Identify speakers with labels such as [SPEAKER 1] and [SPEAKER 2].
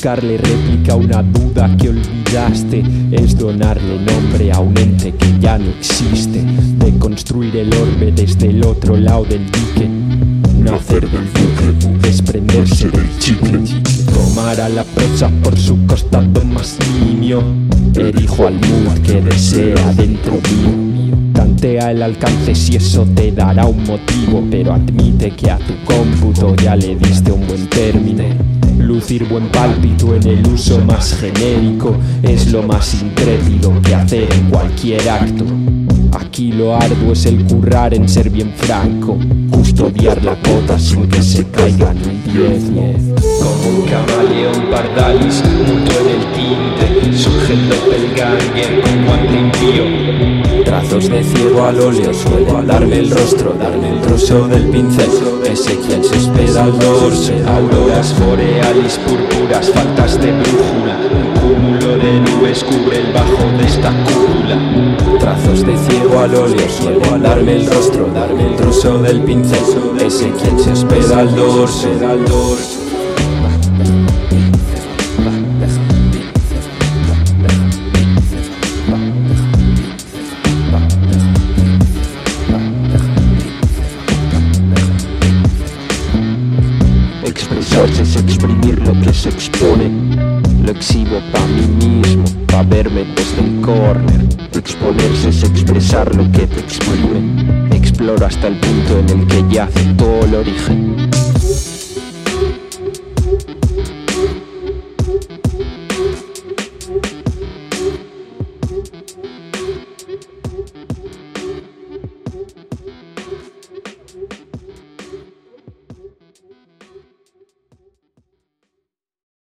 [SPEAKER 1] buscarle réplica una duda que olvidaste. Es donarle nombre a un ente que ya no existe. De construir el orbe desde el otro lado del dique. Nacer del bucle, desprenderse del chicle. Tomar a la prosa por su costado más nimio. Erijo al mood que desea dentro mío. Tantea el alcance si eso te dará un motivo, pero admite que a tu cómputo ya le diste un buen término. Lucir buen pálpito en el uso más genérico es lo más intrépido que hacer en cualquier acto. Aquí lo arduo es el currar en ser bien franco, custodiar la cota sin que se caiga ni un. Como un camaleón pardalis, muto en el tinte, sujeto del gangue con guante impío. Trazos de ciego al óleo suele darme el rostro, darme el trozo del pincel. Ezequiel se espera al dorso, auroras borealis púrpuras, faltas de brújula. Un cúmulo de nubes cubre el bajo de esta cúpula. Trazos de ciego al óleo suele darme el rostro, darme el trozo del pincel. Ezequiel se espera al dorso, al dorso. Es exprimir lo que se expone. Lo exhibo pa' mí mismo, pa' verme desde el corner. Exponerse es expresar lo que te exprime. Exploro hasta el punto en el que yace todo el origen.